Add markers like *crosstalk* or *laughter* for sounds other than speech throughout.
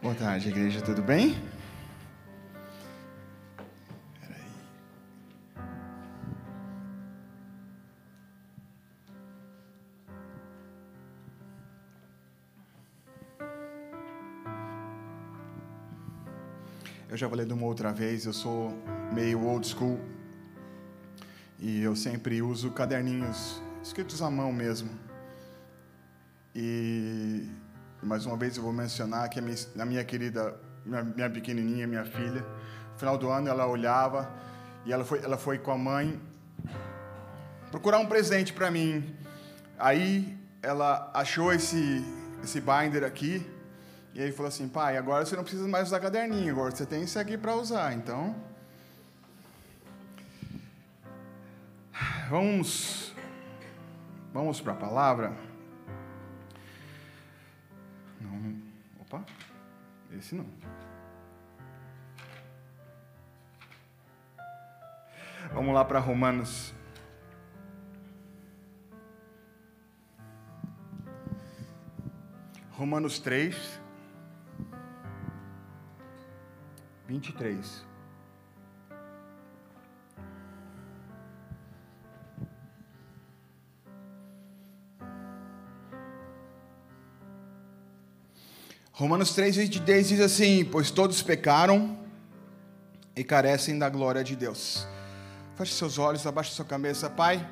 Boa tarde, igreja, tudo bem? Já falei de uma outra vez, eu sou meio old school e eu sempre uso caderninhos escritos à mão mesmo. E mais uma vez eu vou mencionar que a minha, a minha querida, minha, minha, pequenininha, minha filha, no final do ano ela olhava e ela foi, ela foi com a mãe procurar um presente para mim. Aí ela achou esse, esse binder aqui e aí falou assim, pai, agora você não precisa mais usar caderninho, agora você tem isso aqui para usar, então... Vamos, vamos para a palavra. Opa, esse não. Vamos lá para Romanos. Romanos 3, 23. Romanos 3, 23 diz assim: Pois todos pecaram e carecem da glória de Deus. Feche seus olhos, abaixe sua cabeça, Pai.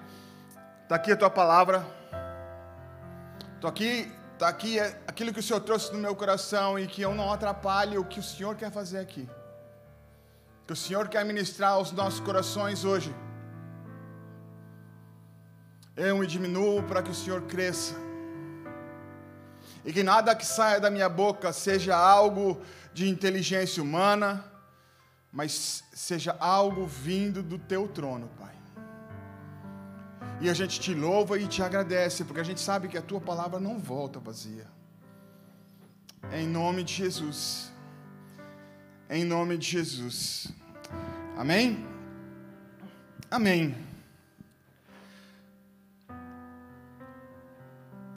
Está aqui a tua palavra. Estou aqui, está aqui é aquilo que o Senhor trouxe no meu coração e que eu não atrapalhe o que o Senhor quer fazer aqui. Que o Senhor quer ministrar aos nossos corações hoje. Eu me diminuo para que o Senhor cresça e que nada que saia da minha boca seja algo de inteligência humana, mas seja algo vindo do teu trono, Pai. E a gente te louva e te agradece, porque a gente sabe que a tua palavra não volta vazia. Em nome de Jesus. Em nome de Jesus. Amém? Amém.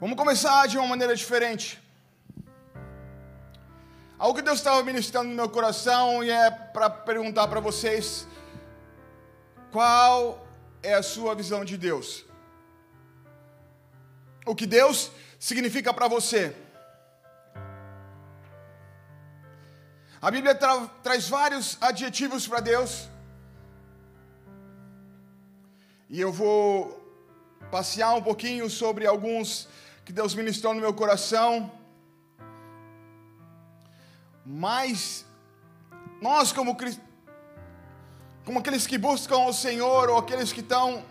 Vamos começar de uma maneira diferente. Algo que Deus estava ministrando no meu coração e é para perguntar para vocês: qual é a sua visão de Deus? O que Deus significa para você? A Bíblia tra traz vários adjetivos para Deus. E eu vou passear um pouquinho sobre alguns que Deus ministrou no meu coração. Mas nós, como, como aqueles que buscam o Senhor, ou aqueles que estão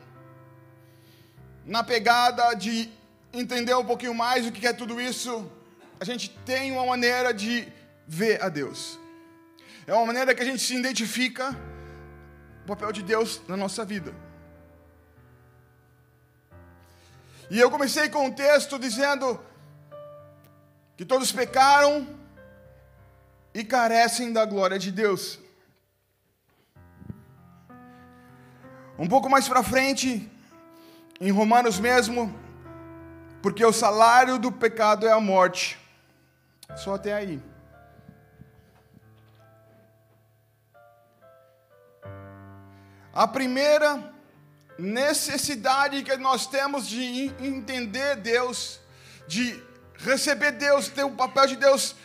na pegada de entender um pouquinho mais o que é tudo isso, a gente tem uma maneira de ver a Deus. É uma maneira que a gente se identifica o papel de Deus na nossa vida. E eu comecei com um texto dizendo que todos pecaram e carecem da glória de Deus. Um pouco mais para frente, em Romanos mesmo, porque o salário do pecado é a morte. Só até aí. A primeira necessidade que nós temos de entender Deus, de receber Deus, ter o papel de Deus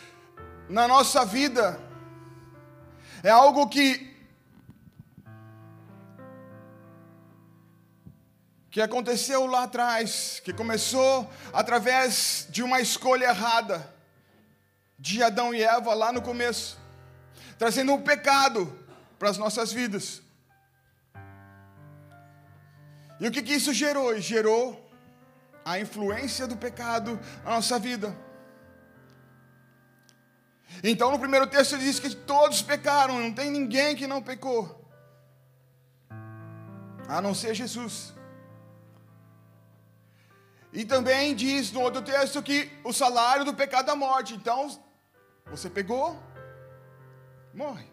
na nossa vida, é algo que que aconteceu lá atrás, que começou através de uma escolha errada de Adão e Eva lá no começo, trazendo um pecado para as nossas vidas. E o que, que isso gerou? Gerou a influência do pecado na nossa vida. Então, no primeiro texto, diz que todos pecaram, não tem ninguém que não pecou, a não ser Jesus. E também diz no outro texto que o salário do pecado é a morte. Então, você pegou, morre.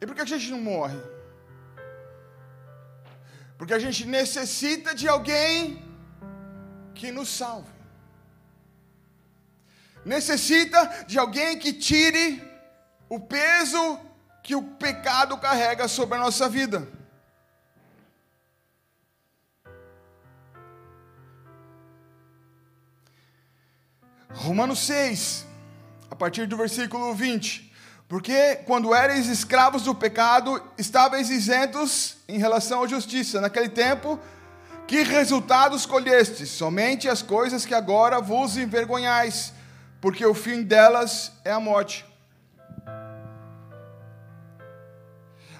E por que a gente não morre? Porque a gente necessita de alguém que nos salve. Necessita de alguém que tire o peso que o pecado carrega sobre a nossa vida. Romanos 6, a partir do versículo 20. Porque quando eres escravos do pecado, estáveis isentos em relação à justiça. Naquele tempo, que resultados colhestes? Somente as coisas que agora vos envergonhais, porque o fim delas é a morte.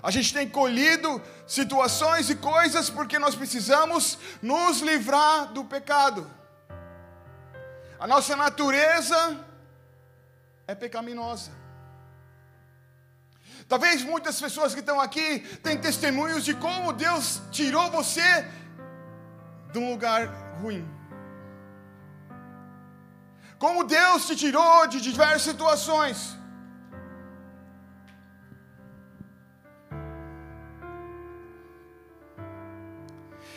A gente tem colhido situações e coisas porque nós precisamos nos livrar do pecado. A nossa natureza é pecaminosa. Talvez muitas pessoas que estão aqui têm testemunhos de como Deus tirou você de um lugar ruim. Como Deus te tirou de diversas situações.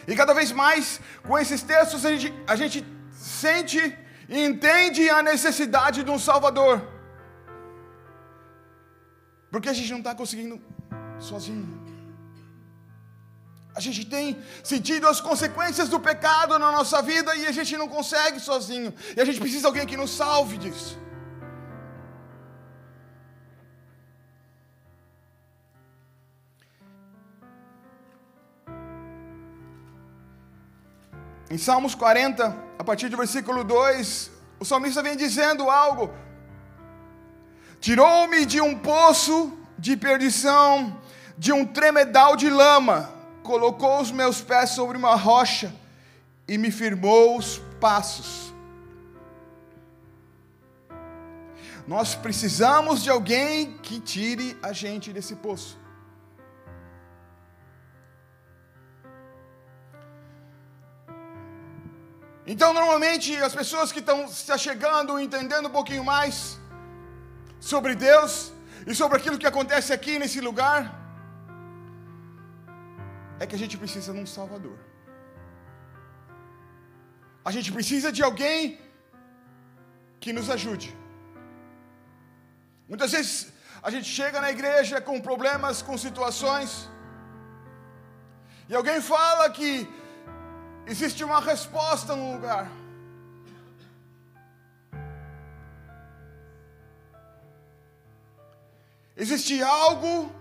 E cada vez mais, com esses textos, a gente, a gente sente e entende a necessidade de um Salvador. Porque a gente não está conseguindo sozinho. A gente tem sentido as consequências do pecado na nossa vida e a gente não consegue sozinho. E a gente precisa de alguém que nos salve disso. Em Salmos 40, a partir do versículo 2, o salmista vem dizendo algo. Tirou-me de um poço de perdição, de um tremedal de lama, colocou os meus pés sobre uma rocha e me firmou os passos. Nós precisamos de alguém que tire a gente desse poço. Então, normalmente, as pessoas que estão se chegando, entendendo um pouquinho mais sobre Deus e sobre aquilo que acontece aqui nesse lugar, é que a gente precisa de um Salvador. A gente precisa de alguém que nos ajude. Muitas vezes a gente chega na igreja com problemas, com situações, e alguém fala que Existe uma resposta no lugar. Existe algo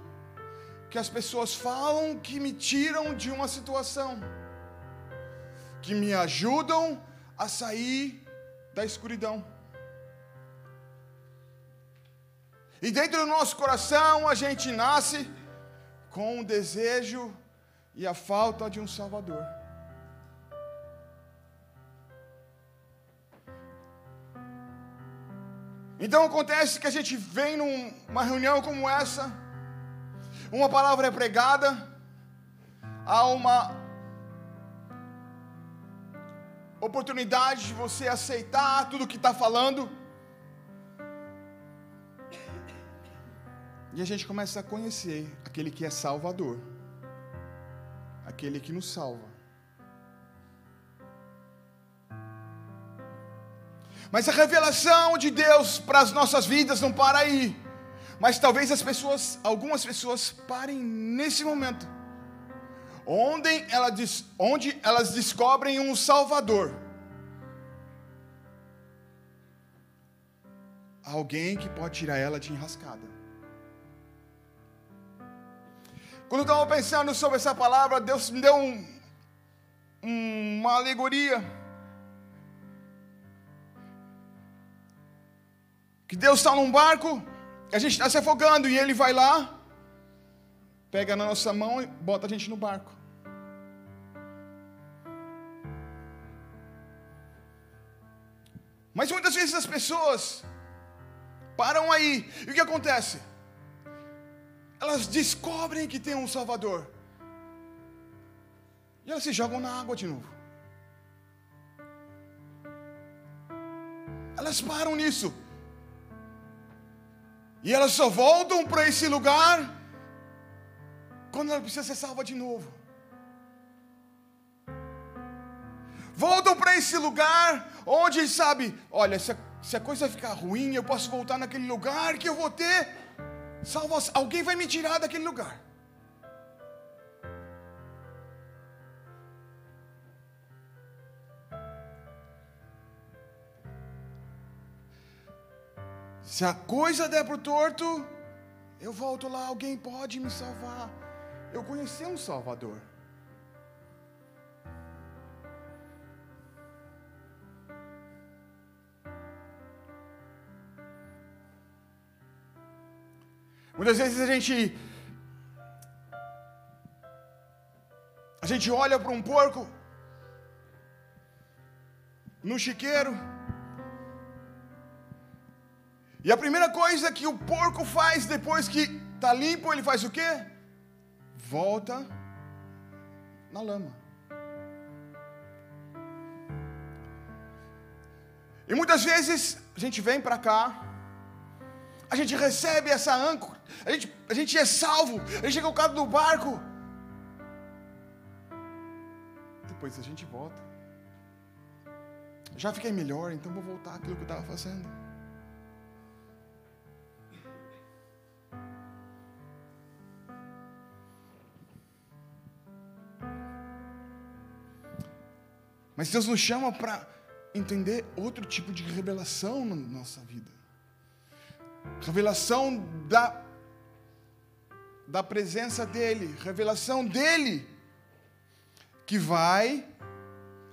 que as pessoas falam que me tiram de uma situação, que me ajudam a sair da escuridão. E dentro do nosso coração a gente nasce com o desejo e a falta de um Salvador. Então acontece que a gente vem numa reunião como essa, uma palavra é pregada, há uma oportunidade de você aceitar tudo que está falando, e a gente começa a conhecer aquele que é Salvador, aquele que nos salva. Mas a revelação de Deus para as nossas vidas não para aí. Mas talvez as pessoas, algumas pessoas parem nesse momento. Onde, ela, onde elas descobrem um Salvador. Alguém que pode tirar ela de enrascada. Quando eu estava pensando sobre essa palavra, Deus me deu um, uma alegoria Que Deus está num barco, a gente está se afogando e Ele vai lá, pega na nossa mão e bota a gente no barco. Mas muitas vezes as pessoas param aí, e o que acontece? Elas descobrem que tem um Salvador, e elas se jogam na água de novo. Elas param nisso. E elas só voltam para esse lugar quando ela precisa ser salva de novo. Voltam para esse lugar onde, sabe, olha, se a, se a coisa ficar ruim, eu posso voltar naquele lugar que eu vou ter salvação. Alguém vai me tirar daquele lugar. Se a coisa der para o torto, eu volto lá, alguém pode me salvar. Eu conheci um Salvador. Muitas vezes a gente a gente olha para um porco no chiqueiro e a primeira coisa que o porco faz depois que está limpo, ele faz o quê? Volta na lama. E muitas vezes a gente vem para cá, a gente recebe essa âncora, a gente, a gente é salvo, a gente é colocado no barco. Depois a gente volta. Já fiquei melhor, então vou voltar àquilo que eu estava fazendo. Mas Deus nos chama para entender outro tipo de revelação na nossa vida. Revelação da, da presença dEle, revelação dEle, que vai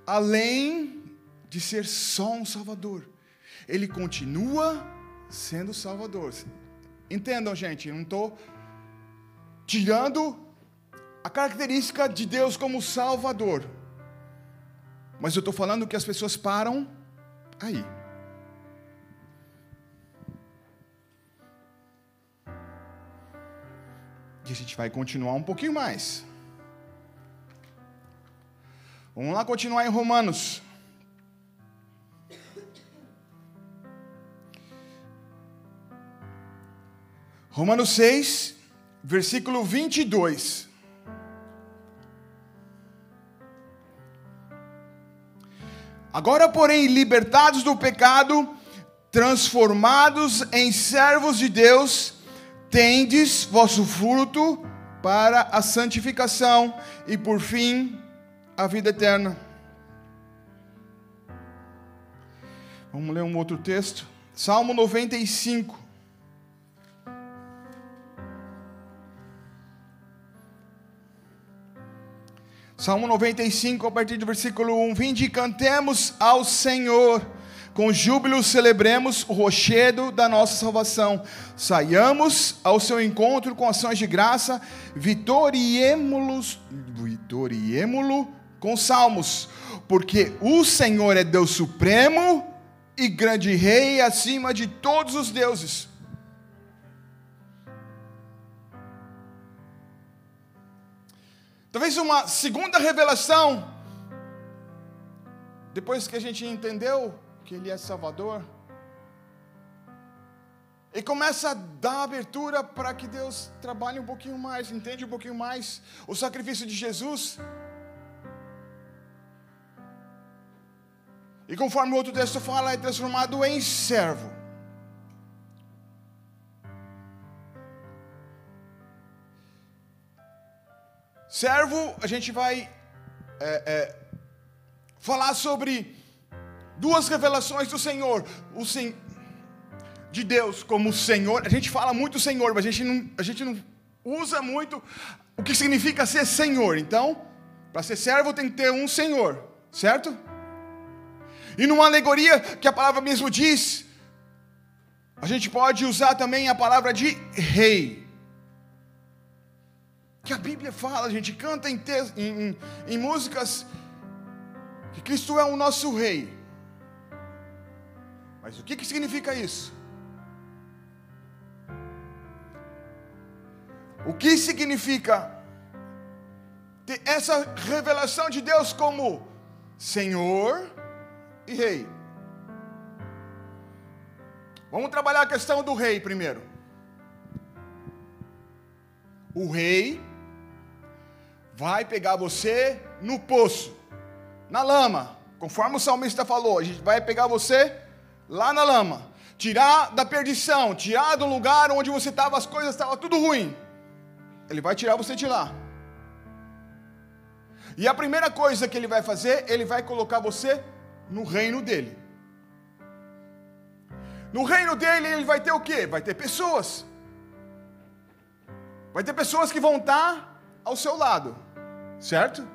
além de ser só um Salvador. Ele continua sendo Salvador. Entendam, gente, eu não estou tirando a característica de Deus como Salvador. Mas eu estou falando que as pessoas param aí. E a gente vai continuar um pouquinho mais. Vamos lá continuar em Romanos. Romanos 6, versículo 22. Agora, porém, libertados do pecado, transformados em servos de Deus, tendes vosso fruto para a santificação e, por fim, a vida eterna. Vamos ler um outro texto. Salmo 95. Salmo 95, a partir do versículo 1: Vinde e cantemos ao Senhor, com júbilo celebremos o rochedo da nossa salvação, saiamos ao seu encontro com ações de graça, vitoriemo-lo vitoriemo com salmos, porque o Senhor é Deus supremo e grande rei acima de todos os deuses. Talvez uma segunda revelação, depois que a gente entendeu que Ele é Salvador, e começa a dar abertura para que Deus trabalhe um pouquinho mais, entende um pouquinho mais o sacrifício de Jesus. E conforme o outro texto fala, é transformado em servo. Servo, a gente vai é, é, falar sobre duas revelações do Senhor. O sen, de Deus como Senhor. A gente fala muito Senhor, mas a gente não, a gente não usa muito o que significa ser Senhor. Então, para ser servo tem que ter um Senhor, certo? E numa alegoria que a palavra mesmo diz, a gente pode usar também a palavra de rei que a Bíblia fala, a gente canta em, em, em músicas que Cristo é o nosso rei. Mas o que, que significa isso? O que significa ter essa revelação de Deus como Senhor e Rei? Vamos trabalhar a questão do rei primeiro. O rei vai pegar você no poço, na lama, conforme o salmista falou, a gente vai pegar você lá na lama, tirar da perdição, tirar do lugar onde você estava, as coisas estavam tudo ruim. Ele vai tirar você de lá. E a primeira coisa que ele vai fazer, ele vai colocar você no reino dele. No reino dele, ele vai ter o quê? Vai ter pessoas. Vai ter pessoas que vão estar ao seu lado, certo?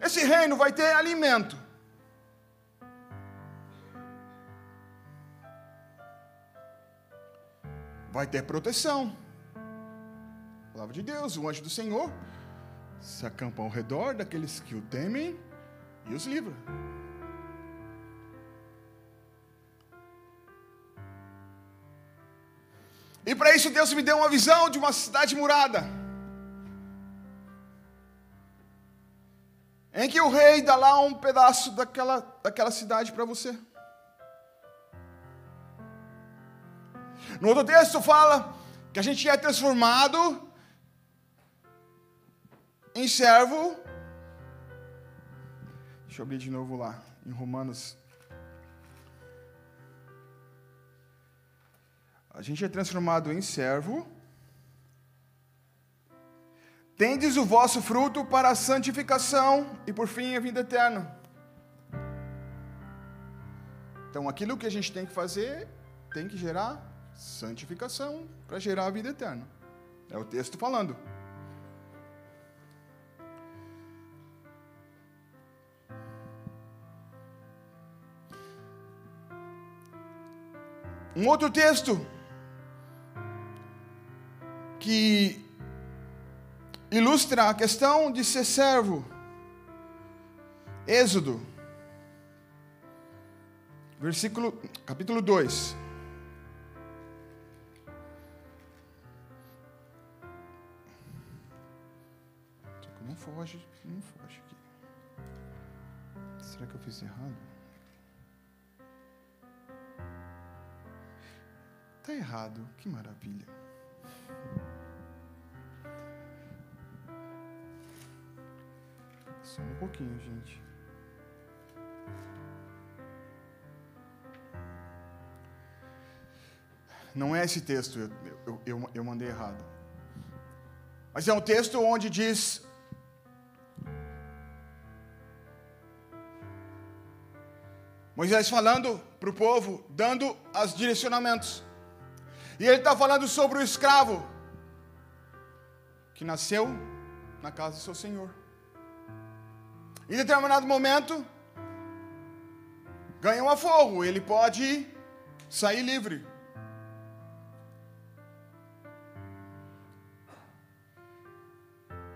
Esse reino vai ter alimento. Vai ter proteção. palavra de Deus, o anjo do Senhor se acampa ao redor daqueles que o temem e os livra. E para isso Deus me deu uma visão de uma cidade murada. Em que o rei dá lá um pedaço daquela, daquela cidade para você. No outro texto fala que a gente é transformado em servo. Deixa eu abrir de novo lá, em Romanos. A gente é transformado em servo. Tendes o vosso fruto para a santificação e por fim a vida eterna. Então aquilo que a gente tem que fazer tem que gerar santificação para gerar a vida eterna. É o texto falando. Um outro texto que ilustra a questão de ser servo. Êxodo, versículo, capítulo 2. Não foge, não foge aqui. Será que eu fiz errado? Está errado, que maravilha. Só um pouquinho, gente. Não é esse texto, eu, eu, eu, eu mandei errado. Mas é um texto onde diz Moisés falando para o povo, dando os direcionamentos. E ele está falando sobre o escravo que nasceu na casa do seu senhor. Em determinado momento, ganha um aforro, ele pode sair livre.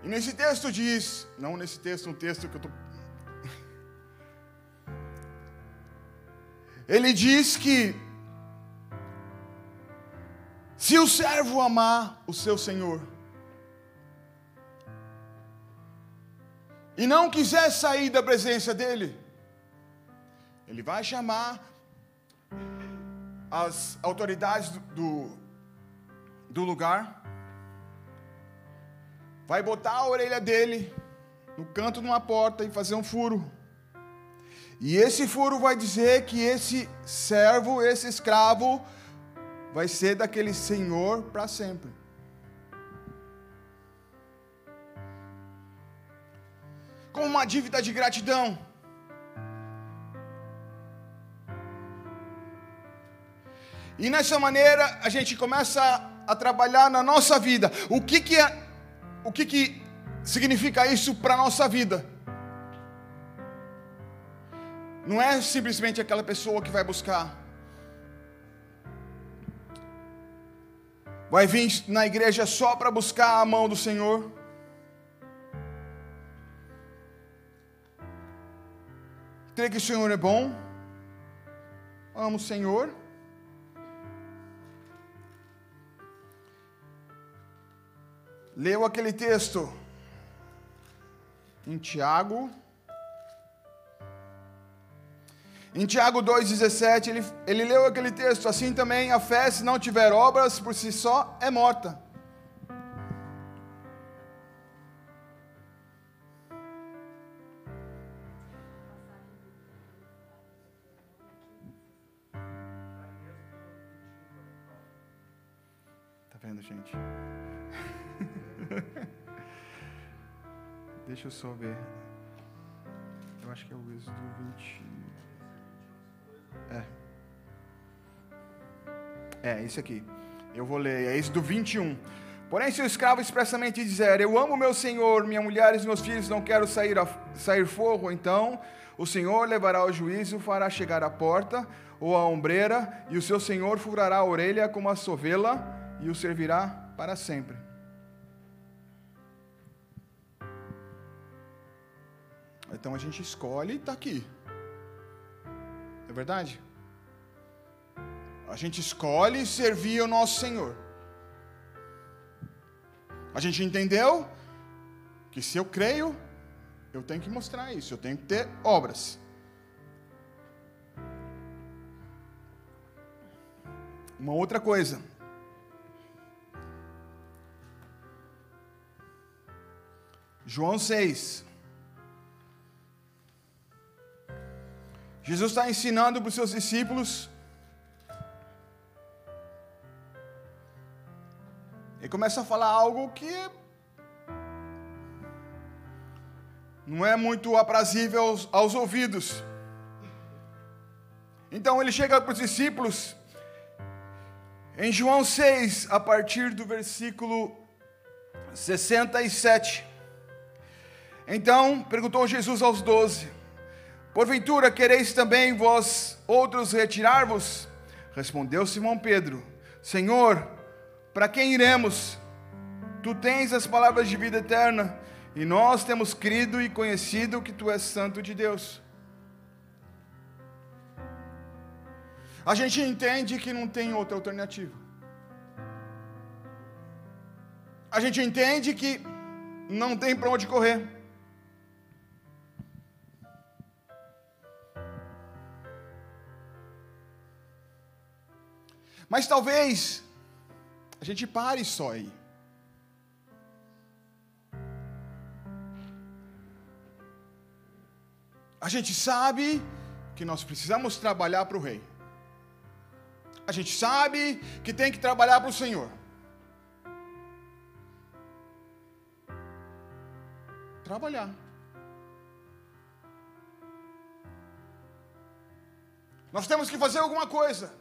E nesse texto diz, não nesse texto, um texto que eu estou. *laughs* Ele diz que se o servo amar o seu senhor e não quiser sair da presença dele, ele vai chamar as autoridades do, do lugar, vai botar a orelha dele no canto de uma porta e fazer um furo. E esse furo vai dizer que esse servo, esse escravo, vai ser daquele Senhor para sempre. Com uma dívida de gratidão. E nessa maneira a gente começa a trabalhar na nossa vida. O que que é, o que que significa isso para nossa vida? Não é simplesmente aquela pessoa que vai buscar vai vir na igreja só para buscar a mão do Senhor. Crê que o Senhor é bom. Amo o Senhor. Leu aquele texto em Tiago Em Tiago 2,17, ele, ele leu aquele texto, assim também a fé, se não tiver obras, por si só, é morta. Vendo, gente? *laughs* Deixa eu só ver. Eu acho que é o Êxodo 20. É. É, esse aqui. Eu vou ler. É Êxodo 21. Porém, se o escravo expressamente dizer: Eu amo meu senhor, minha mulher e meus filhos, não quero sair, a, sair forro, então o senhor levará ao juízo, fará chegar à porta ou à ombreira, e o seu senhor furará a orelha como a sovela e o servirá para sempre. Então a gente escolhe e está aqui. É verdade? A gente escolhe servir o nosso Senhor. A gente entendeu que se eu creio, eu tenho que mostrar isso, eu tenho que ter obras. Uma outra coisa. João 6. Jesus está ensinando para os seus discípulos. Ele começa a falar algo que não é muito aprazível aos, aos ouvidos. Então ele chega para os discípulos, em João 6, a partir do versículo 67. Então perguntou Jesus aos doze: Porventura quereis também vós outros retirar-vos? Respondeu Simão Pedro: Senhor, para quem iremos? Tu tens as palavras de vida eterna, e nós temos crido e conhecido que tu és santo de Deus. A gente entende que não tem outra alternativa. A gente entende que não tem para onde correr. Mas talvez a gente pare só aí. A gente sabe que nós precisamos trabalhar para o rei. A gente sabe que tem que trabalhar para o Senhor. Trabalhar. Nós temos que fazer alguma coisa.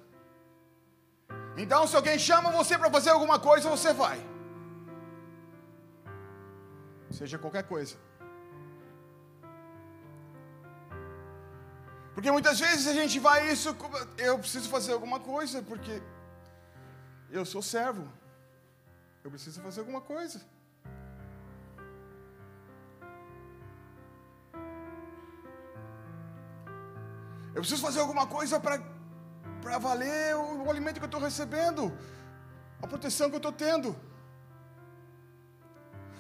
Então, se alguém chama você para fazer alguma coisa, você vai. Seja qualquer coisa. Porque muitas vezes a gente vai isso, eu preciso fazer alguma coisa, porque eu sou servo. Eu preciso fazer alguma coisa. Eu preciso fazer alguma coisa para para valer o, o alimento que eu estou recebendo, a proteção que eu estou tendo.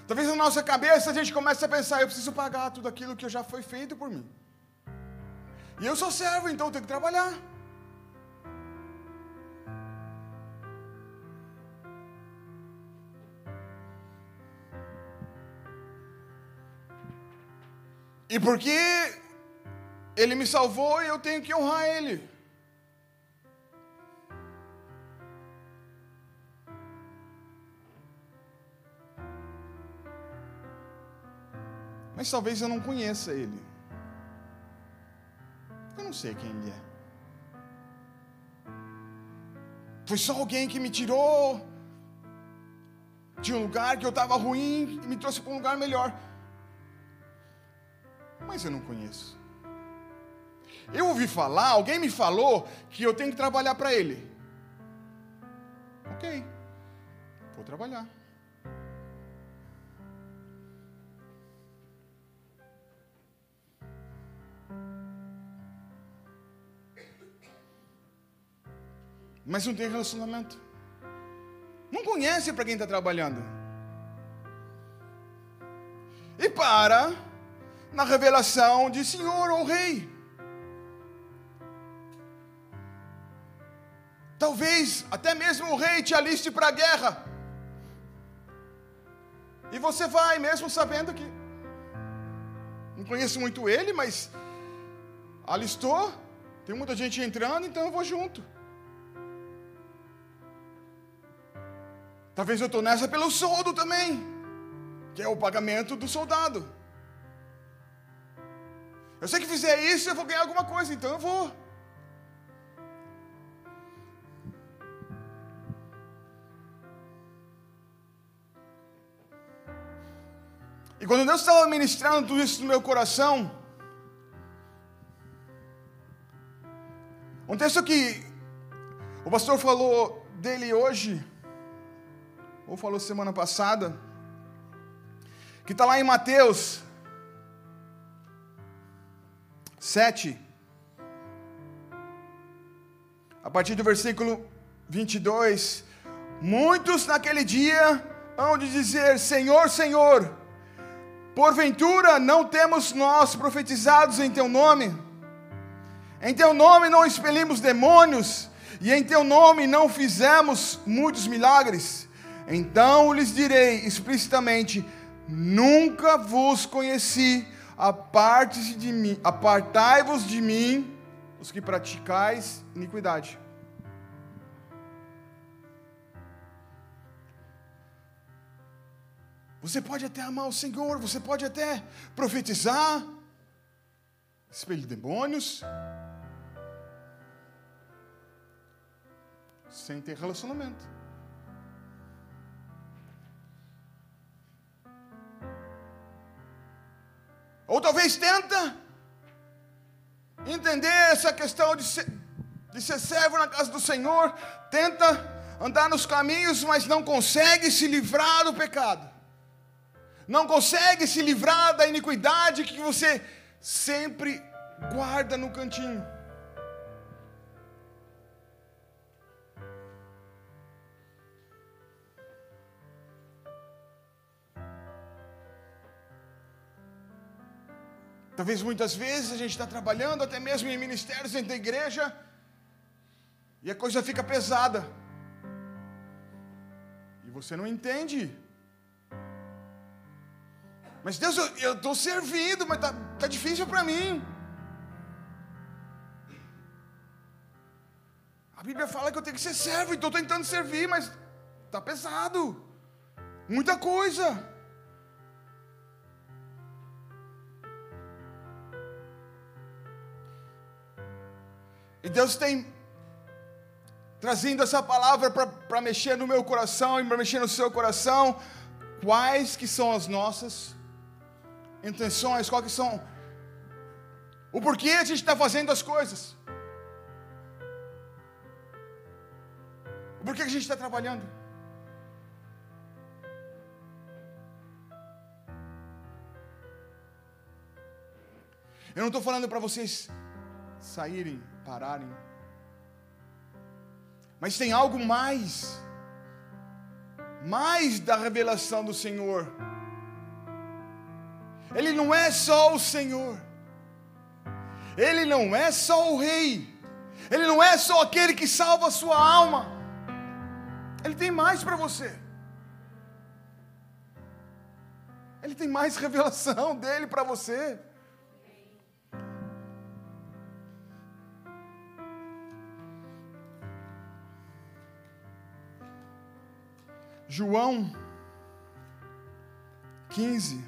Talvez na nossa cabeça a gente comece a pensar: eu preciso pagar tudo aquilo que já foi feito por mim. E eu sou servo, então eu tenho que trabalhar. E porque Ele me salvou, eu tenho que honrar Ele. Mas talvez eu não conheça ele. Eu não sei quem ele é. Foi só alguém que me tirou de um lugar que eu estava ruim e me trouxe para um lugar melhor. Mas eu não conheço. Eu ouvi falar, alguém me falou que eu tenho que trabalhar para ele. Ok, vou trabalhar. Mas não tem relacionamento. Não conhece para quem está trabalhando. E para na revelação de Senhor ou Rei. Talvez até mesmo o rei te aliste para a guerra. E você vai, mesmo sabendo que. Não conheço muito ele, mas alistou. Tem muita gente entrando, então eu vou junto. Talvez eu estou nessa pelo soldo também, que é o pagamento do soldado. Eu sei que fizer isso eu vou ganhar alguma coisa, então eu vou. E quando Deus estava ministrando tudo isso no meu coração, um texto que o pastor falou dele hoje, ou falou semana passada, que está lá em Mateus 7, a partir do versículo 22. Muitos naquele dia hão de dizer: Senhor, Senhor, porventura não temos nós profetizados em Teu nome? Em Teu nome não expelimos demônios, e em Teu nome não fizemos muitos milagres? Então lhes direi explicitamente: Nunca vos conheci, aparte de mim, apartai-vos de mim, os que praticais iniquidade. Você pode até amar o Senhor, você pode até profetizar, espelho demônios, sem ter relacionamento. Ou talvez tenta entender essa questão de ser, de ser servo na casa do Senhor, tenta andar nos caminhos, mas não consegue se livrar do pecado. Não consegue se livrar da iniquidade que você sempre guarda no cantinho. Talvez muitas vezes a gente está trabalhando, até mesmo em ministérios dentro da igreja, e a coisa fica pesada. E você não entende. Mas Deus, eu estou servindo, mas está tá difícil para mim. A Bíblia fala que eu tenho que ser servo, e estou tentando servir, mas está pesado. Muita coisa. E Deus tem trazendo essa palavra para mexer no meu coração e para mexer no seu coração. Quais que são as nossas intenções? Quais que são o porquê a gente está fazendo as coisas? O porquê que a gente está trabalhando? Eu não estou falando para vocês saírem pararem. Mas tem algo mais, mais da revelação do Senhor. Ele não é só o Senhor, Ele não é só o Rei, Ele não é só aquele que salva a sua alma, Ele tem mais para você. Ele tem mais revelação *laughs* dele para você. João 15.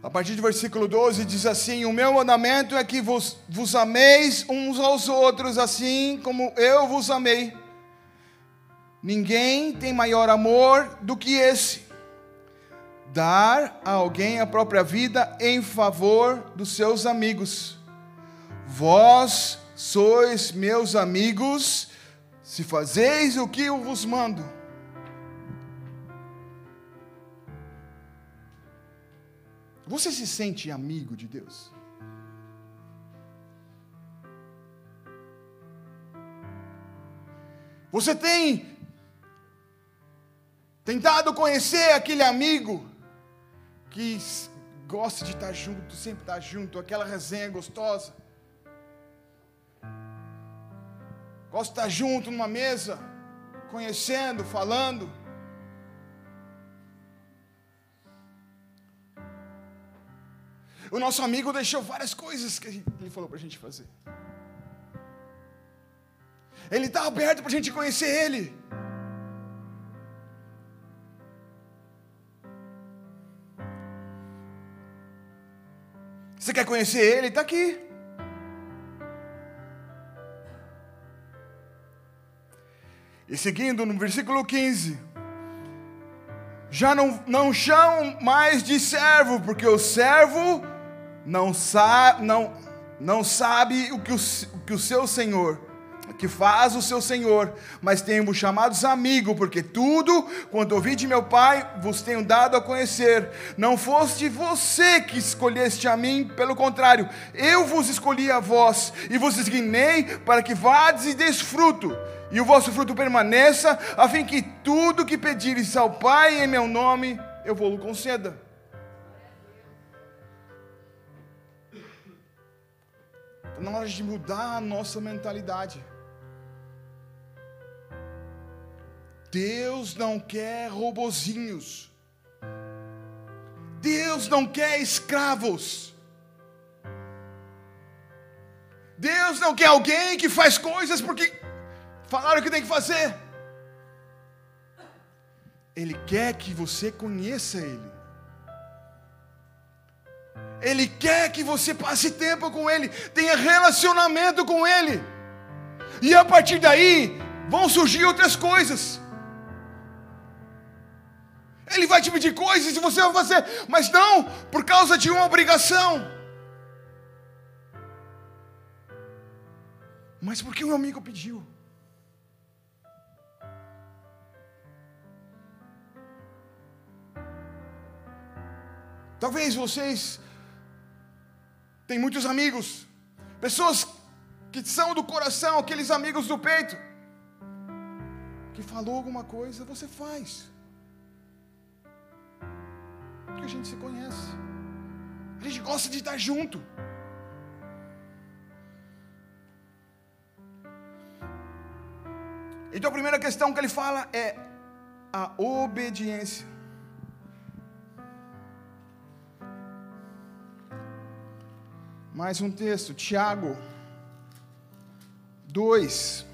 A partir do versículo 12 diz assim: O meu mandamento é que vos, vos ameis uns aos outros, assim como eu vos amei. Ninguém tem maior amor do que esse dar a alguém a própria vida em favor dos seus amigos. Vós sois meus amigos, se fazeis o que eu vos mando. Você se sente amigo de Deus? Você tem tentado conhecer aquele amigo que gosta de estar junto, sempre estar junto, aquela resenha gostosa. Gosta de estar junto numa mesa, conhecendo, falando. O nosso amigo deixou várias coisas que ele falou para a gente fazer. Ele está aberto para a gente conhecer Ele. Você quer conhecer Ele? Está aqui. E seguindo no versículo 15: Já não, não chamam mais de servo, porque o servo não, sa não, não sabe o que o, o que o seu senhor que faz o seu Senhor, mas tenho-vos chamados amigo, porque tudo quanto ouvi de meu Pai vos tenho dado a conhecer. Não foste você que escolheste a mim, pelo contrário, eu vos escolhi a vós e vos designei para que vades e desfruto, e o vosso fruto permaneça, a fim que tudo que pedires ao Pai em meu nome, eu vou-lo conceda. Está na hora de mudar a nossa mentalidade. Deus não quer robozinhos. Deus não quer escravos. Deus não quer alguém que faz coisas porque falaram que tem que fazer. Ele quer que você conheça Ele. Ele quer que você passe tempo com Ele, tenha relacionamento com Ele. E a partir daí vão surgir outras coisas. Ele vai te pedir coisas e você vai fazer, mas não por causa de uma obrigação. Mas porque o amigo pediu. Talvez vocês têm muitos amigos, pessoas que são do coração, aqueles amigos do peito, que falou alguma coisa, você faz porque a gente se conhece. A gente gosta de estar junto. Então a primeira questão que ele fala é a obediência. Mais um texto, Tiago 2,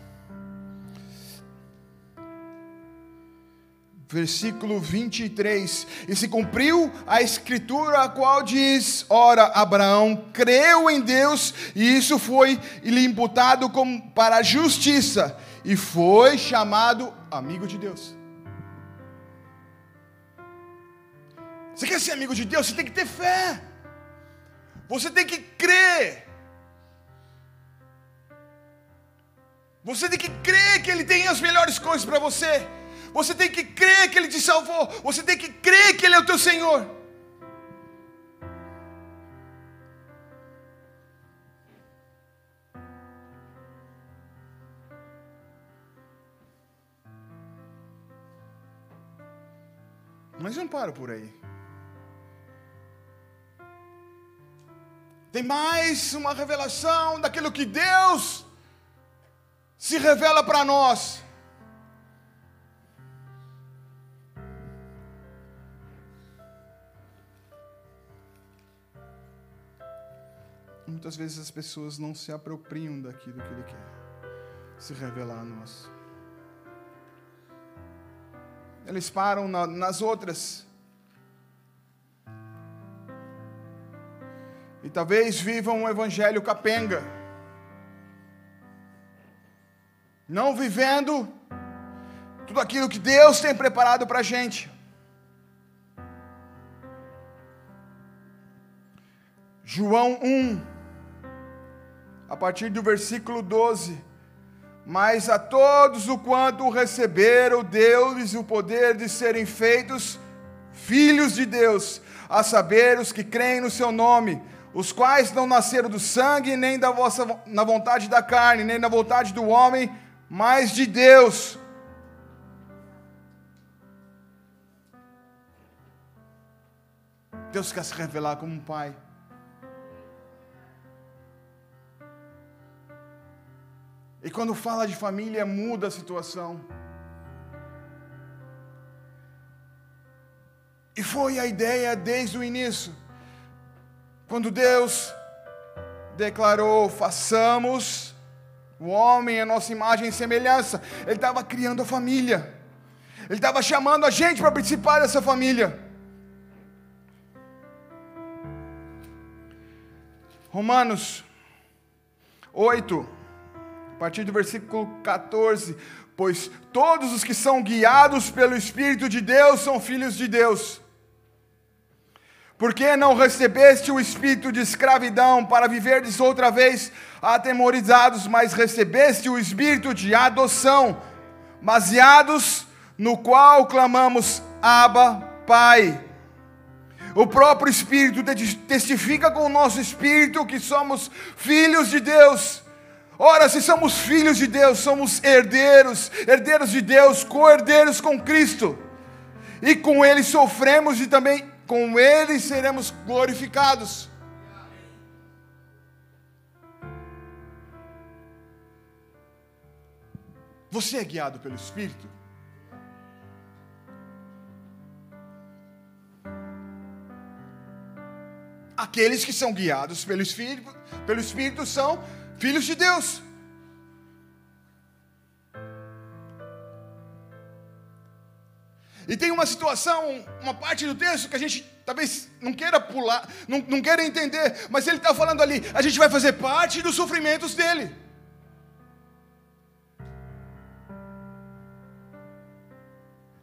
versículo 23. E se cumpriu a escritura a qual diz: Ora, Abraão creu em Deus, e isso foi lhe imputado como para a justiça, e foi chamado amigo de Deus. Você quer ser amigo de Deus? Você tem que ter fé. Você tem que crer. Você tem que crer que Ele tem as melhores coisas para você. Você tem que crer que Ele te salvou. Você tem que crer que Ele é o teu Senhor. Mas não paro por aí. Tem mais uma revelação daquilo que Deus se revela para nós. Muitas vezes as pessoas não se apropriam daquilo que Ele quer se revelar a nós. Eles param na, nas outras. E talvez vivam um evangelho capenga. Não vivendo tudo aquilo que Deus tem preparado para a gente. João 1, a partir do versículo 12. Mas a todos o quanto receberam, deu-lhes o poder de serem feitos filhos de Deus, a saber, os que creem no seu nome, os quais não nasceram do sangue, nem da vossa, na vontade da carne, nem na vontade do homem, mas de Deus. Deus quer se revelar como um pai. E quando fala de família, muda a situação. E foi a ideia desde o início. Quando Deus declarou: façamos o homem a nossa imagem e semelhança, Ele estava criando a família, Ele estava chamando a gente para participar dessa família. Romanos 8, a partir do versículo 14: Pois todos os que são guiados pelo Espírito de Deus são filhos de Deus. Porque não recebeste o espírito de escravidão para viverdes outra vez atemorizados, mas recebeste o espírito de adoção, baseados no qual clamamos: Abba, Pai. O próprio Espírito testifica com o nosso espírito que somos filhos de Deus. Ora, se somos filhos de Deus, somos herdeiros, herdeiros de Deus, co-herdeiros com Cristo. E com Ele sofremos e também com Ele seremos glorificados. Você é guiado pelo Espírito? Aqueles que são guiados pelo Espírito, pelo Espírito são filhos de Deus. E tem uma situação, uma parte do texto que a gente talvez não queira pular, não, não queira entender, mas ele está falando ali: a gente vai fazer parte dos sofrimentos dele.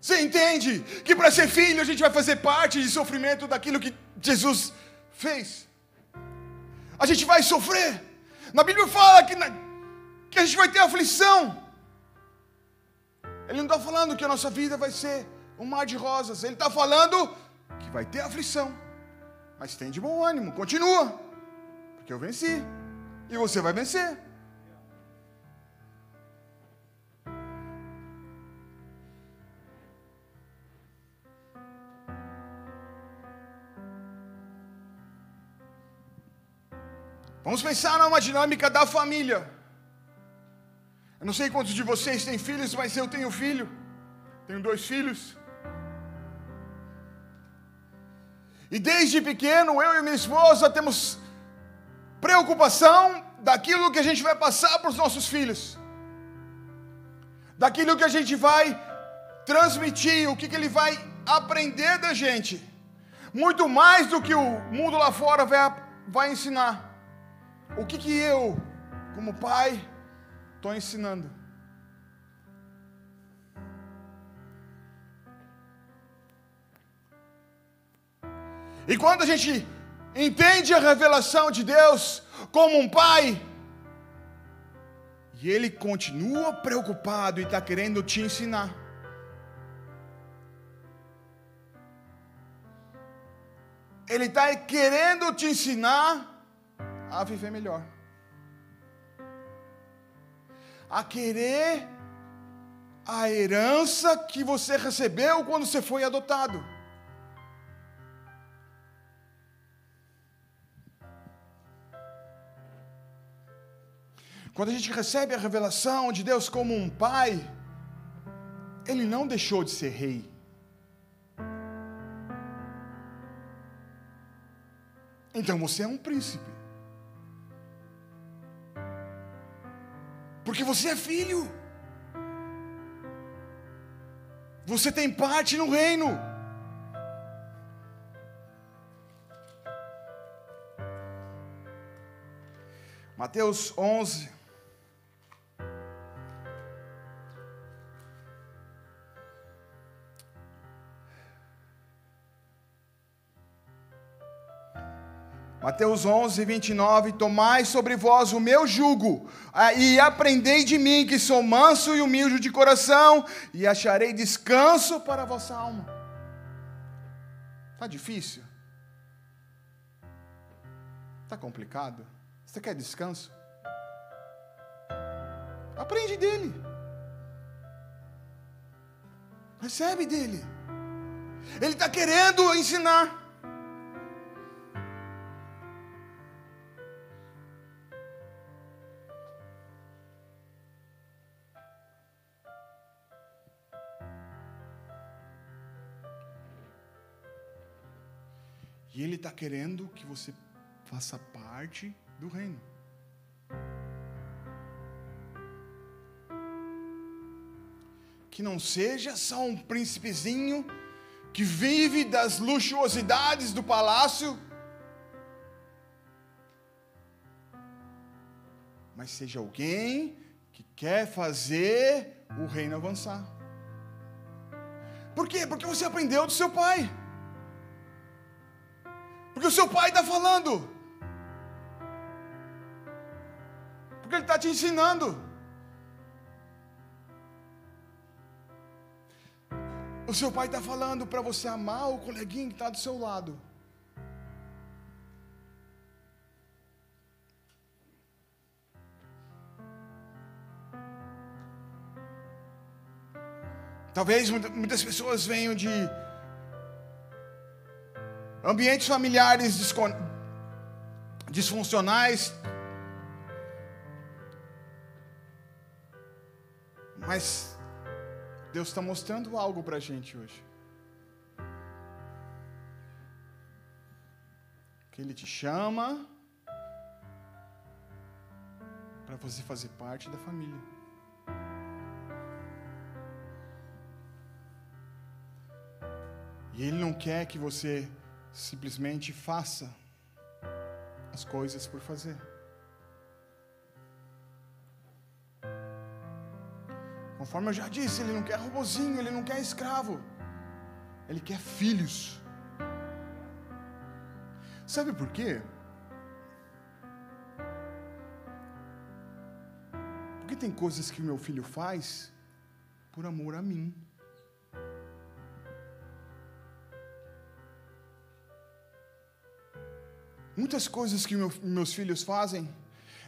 Você entende que para ser filho a gente vai fazer parte de sofrimento daquilo que Jesus fez? A gente vai sofrer. Na Bíblia fala que, na, que a gente vai ter aflição. Ele não está falando que a nossa vida vai ser um mar de rosas. Ele está falando que vai ter aflição. Mas tem de bom ânimo, continua. Porque eu venci. E você vai vencer. Vamos pensar numa dinâmica da família. Eu não sei quantos de vocês têm filhos, mas eu tenho filho. Tenho dois filhos. E desde pequeno, eu e minha esposa temos preocupação daquilo que a gente vai passar para os nossos filhos, daquilo que a gente vai transmitir, o que, que ele vai aprender da gente, muito mais do que o mundo lá fora vai, vai ensinar. O que, que eu, como pai, estou ensinando? E quando a gente entende a revelação de Deus como um pai, e ele continua preocupado e está querendo te ensinar. Ele está querendo te ensinar a viver melhor. A querer a herança que você recebeu quando você foi adotado. Quando a gente recebe a revelação de Deus como um pai, ele não deixou de ser rei. Então você é um príncipe. Porque você é filho. Você tem parte no reino. Mateus 11. Mateus 11, 29, tomai sobre vós o meu jugo, ah, e aprendei de mim, que sou manso e humilde de coração, e acharei descanso para a vossa alma. Está difícil? Está complicado? Você quer descanso? Aprende dele. Recebe dele. Ele está querendo ensinar. Está querendo que você faça parte do reino. Que não seja só um príncipezinho que vive das luxuosidades do palácio, mas seja alguém que quer fazer o reino avançar. Por quê? Porque você aprendeu do seu pai. Porque o seu pai está falando. Porque ele está te ensinando. O seu pai está falando para você amar o coleguinha que está do seu lado. Talvez muitas pessoas venham de ambientes familiares disfuncionais, mas Deus está mostrando algo para a gente hoje. Que Ele te chama para você fazer parte da família. E Ele não quer que você simplesmente faça as coisas por fazer. Conforme eu já disse, ele não quer robozinho, ele não quer escravo. Ele quer filhos. Sabe por quê? Porque tem coisas que meu filho faz por amor a mim. Muitas coisas que meu, meus filhos fazem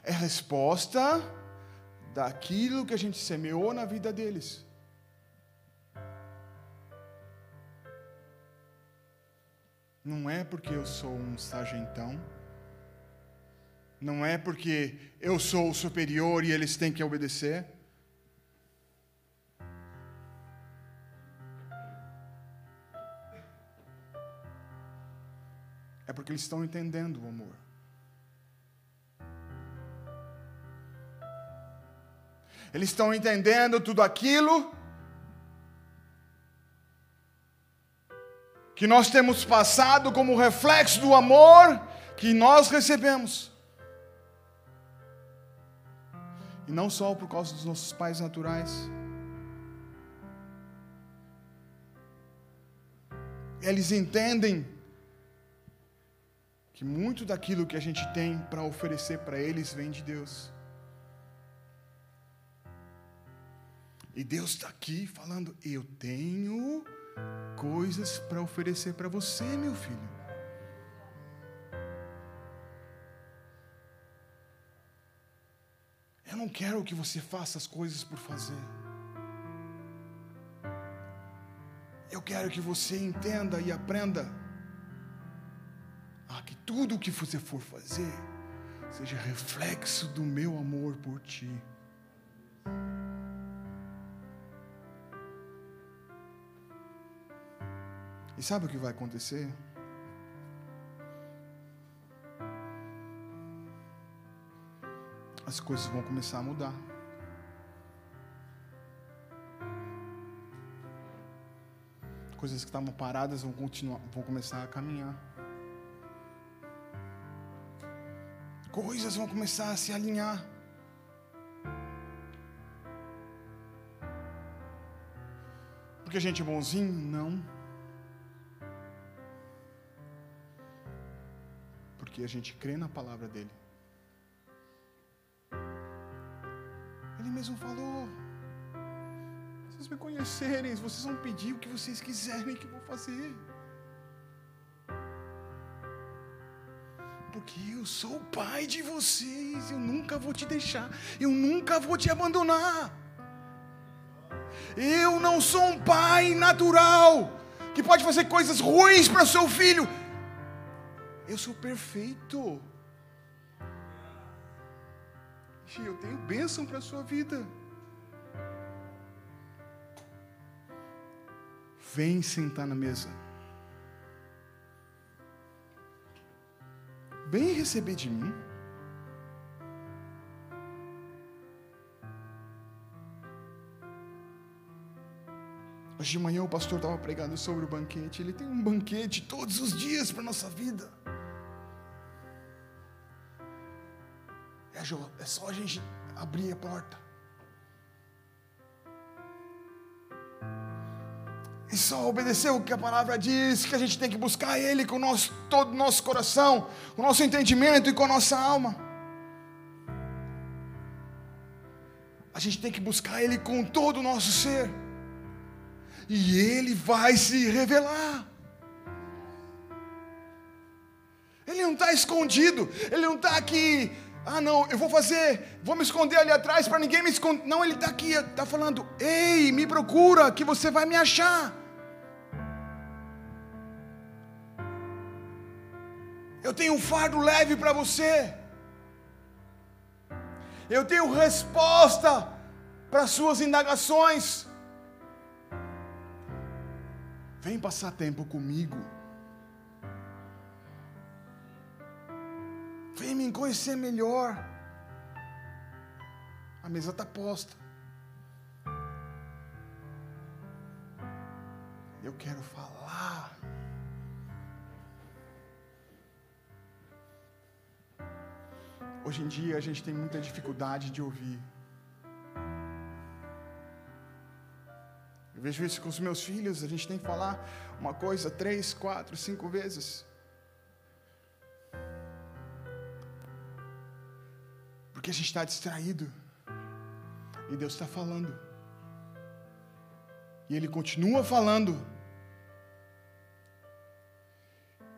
é resposta daquilo que a gente semeou na vida deles. Não é porque eu sou um sargentão, não é porque eu sou o superior e eles têm que obedecer. É porque eles estão entendendo o amor. Eles estão entendendo tudo aquilo que nós temos passado como reflexo do amor que nós recebemos. E não só por causa dos nossos pais naturais. Eles entendem que muito daquilo que a gente tem para oferecer para eles vem de Deus. E Deus está aqui falando: Eu tenho coisas para oferecer para você, meu filho. Eu não quero que você faça as coisas por fazer. Eu quero que você entenda e aprenda a que tudo o que você for fazer seja reflexo do meu amor por ti. E sabe o que vai acontecer? As coisas vão começar a mudar. Coisas que estavam paradas vão continuar, vão começar a caminhar. Coisas vão começar a se alinhar. Porque a gente é bonzinho? Não. porque a gente crê na palavra dele. Ele mesmo falou: vocês me conhecerem, vocês vão pedir o que vocês quiserem que eu vou fazer. Porque eu sou o pai de vocês, eu nunca vou te deixar, eu nunca vou te abandonar. Eu não sou um pai natural que pode fazer coisas ruins para seu filho. Eu sou perfeito. Eu tenho bênção para a sua vida. Vem sentar na mesa. Bem receber de mim? Hoje de manhã o pastor estava pregando sobre o banquete. Ele tem um banquete todos os dias para a nossa vida. É, é só a gente abrir a porta. E só obedecer o que a palavra diz, que a gente tem que buscar Ele com nosso, todo o nosso coração, com o nosso entendimento e com a nossa alma. A gente tem que buscar Ele com todo o nosso ser e Ele vai se revelar. Ele não está escondido, Ele não está aqui. Ah, não, eu vou fazer, vou me esconder ali atrás para ninguém me esconder. Não, Ele está aqui, está falando: Ei, me procura, que você vai me achar. Eu tenho um fardo leve para você. Eu tenho resposta para suas indagações. Vem passar tempo comigo. Vem me conhecer melhor. A mesa está posta. Eu quero falar. Hoje em dia a gente tem muita dificuldade de ouvir. vejo isso com os meus filhos, a gente tem que falar uma coisa três, quatro, cinco vezes. Porque a gente está distraído. E Deus está falando. E Ele continua falando.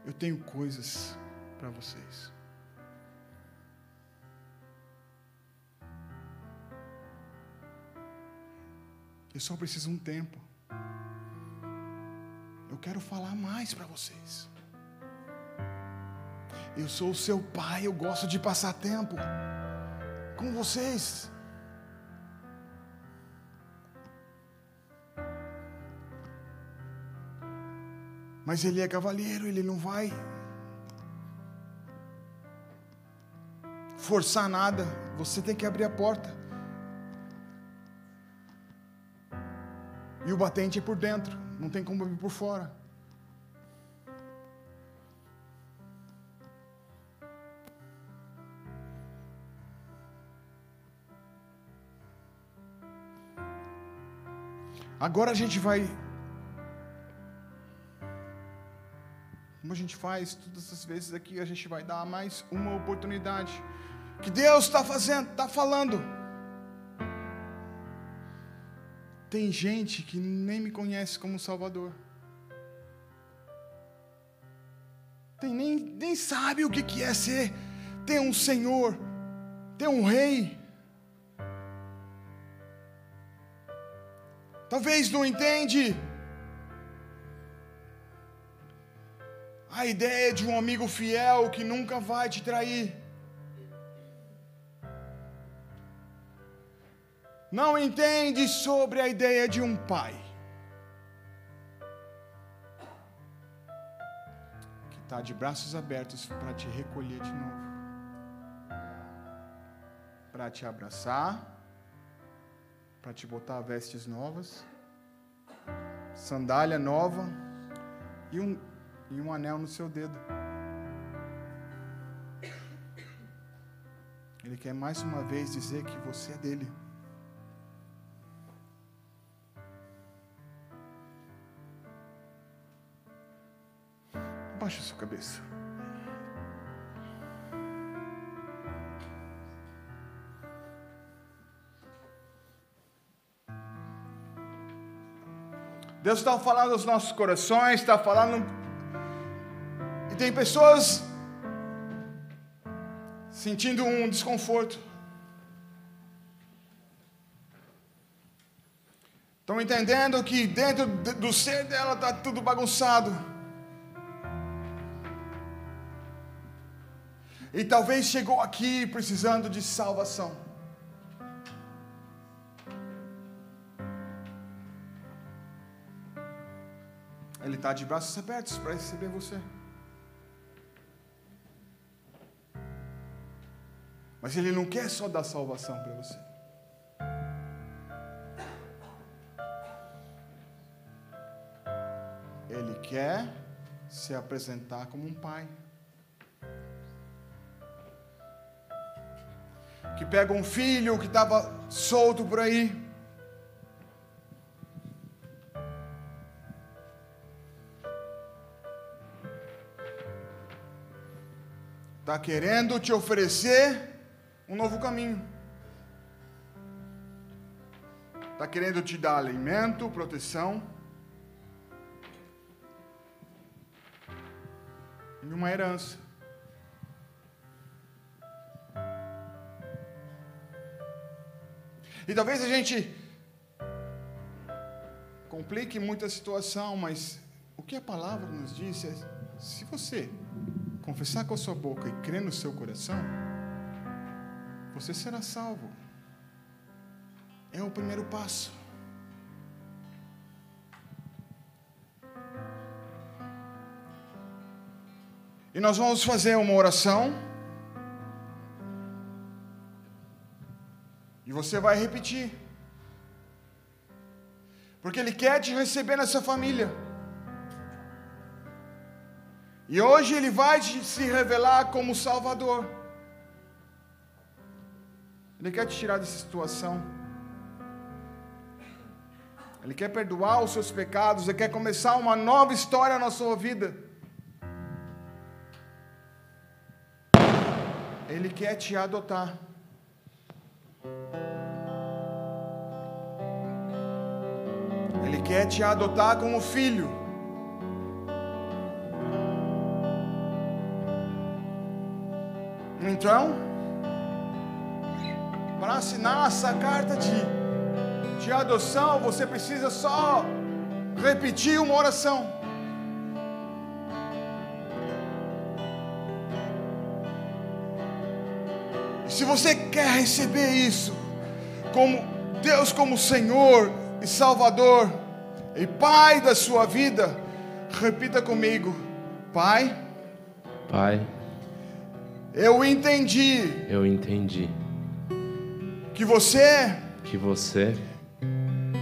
Eu tenho coisas para vocês. Eu só preciso um tempo. Eu quero falar mais para vocês. Eu sou o seu pai, eu gosto de passar tempo com vocês. Mas ele é cavalheiro, ele não vai forçar nada. Você tem que abrir a porta. E o batente é por dentro, não tem como vir por fora. Agora a gente vai. Como a gente faz todas as vezes aqui, a gente vai dar mais uma oportunidade. Que Deus está fazendo, está falando. Tem gente que nem me conhece como Salvador. Tem, nem, nem sabe o que, que é ser, ter um Senhor, ter um Rei. Talvez não entende a ideia de um amigo fiel que nunca vai te trair. Não entende sobre a ideia de um pai. Que está de braços abertos para te recolher de novo, para te abraçar, para te botar vestes novas, sandália nova e um, e um anel no seu dedo. Ele quer mais uma vez dizer que você é dele. Abaixa sua cabeça. Deus está falando aos nossos corações, está falando. E tem pessoas sentindo um desconforto. Estão entendendo que dentro do ser dela está tudo bagunçado. E talvez chegou aqui precisando de salvação. Ele está de braços abertos para receber você. Mas Ele não quer só dar salvação para você. Ele quer se apresentar como um pai. Que pega um filho que estava solto por aí. Está querendo te oferecer um novo caminho. Está querendo te dar alimento, proteção. E uma herança. E talvez a gente complique muita situação, mas o que a palavra nos diz é: se você confessar com a sua boca e crer no seu coração, você será salvo. É o primeiro passo. E nós vamos fazer uma oração. Você vai repetir. Porque Ele quer te receber nessa família. E hoje Ele vai se revelar como Salvador. Ele quer te tirar dessa situação. Ele quer perdoar os seus pecados. Ele quer começar uma nova história na sua vida. Ele quer te adotar. Ele quer te adotar como filho. Então, para assinar essa carta de, de adoção, você precisa só repetir uma oração. E se você quer receber isso, como Deus como Senhor e Salvador e Pai da sua vida, repita comigo: Pai. Pai eu entendi. Eu entendi. Que você. Que você.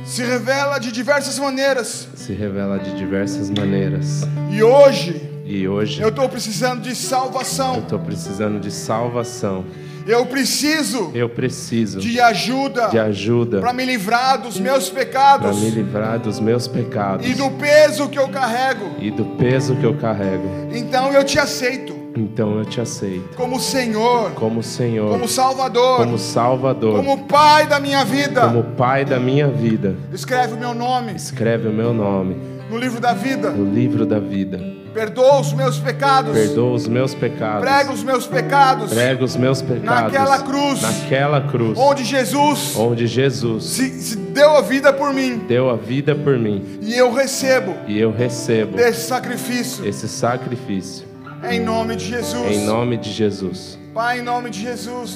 Se revela de diversas maneiras. Se revela de diversas maneiras. E hoje. E hoje. Eu estou precisando de salvação. Eu estou precisando de salvação. Eu preciso. Eu preciso de ajuda. De ajuda. Para me livrar dos meus pecados. Para me livrar dos meus pecados. E do peso que eu carrego. E do peso que eu carrego. Então eu te aceito. Então eu te aceito. Como Senhor. Como Senhor. Como Salvador. Como Salvador. Como Pai da minha vida. Como Pai da minha vida. Escreve o meu nome. Escreve o meu nome. No livro da vida. No livro da vida. Perdoa os meus pecados. Perdoa os meus pecados. Prega os meus pecados. Prega os meus pecados. Naquela cruz. Naquela cruz. Onde Jesus. Onde Jesus. Se, se deu a vida por mim. Deu a vida por mim. E eu recebo. E eu recebo. Desse sacrifício. Esse sacrifício. Em nome de Jesus. Em nome de Jesus. Pai, em nome de Jesus.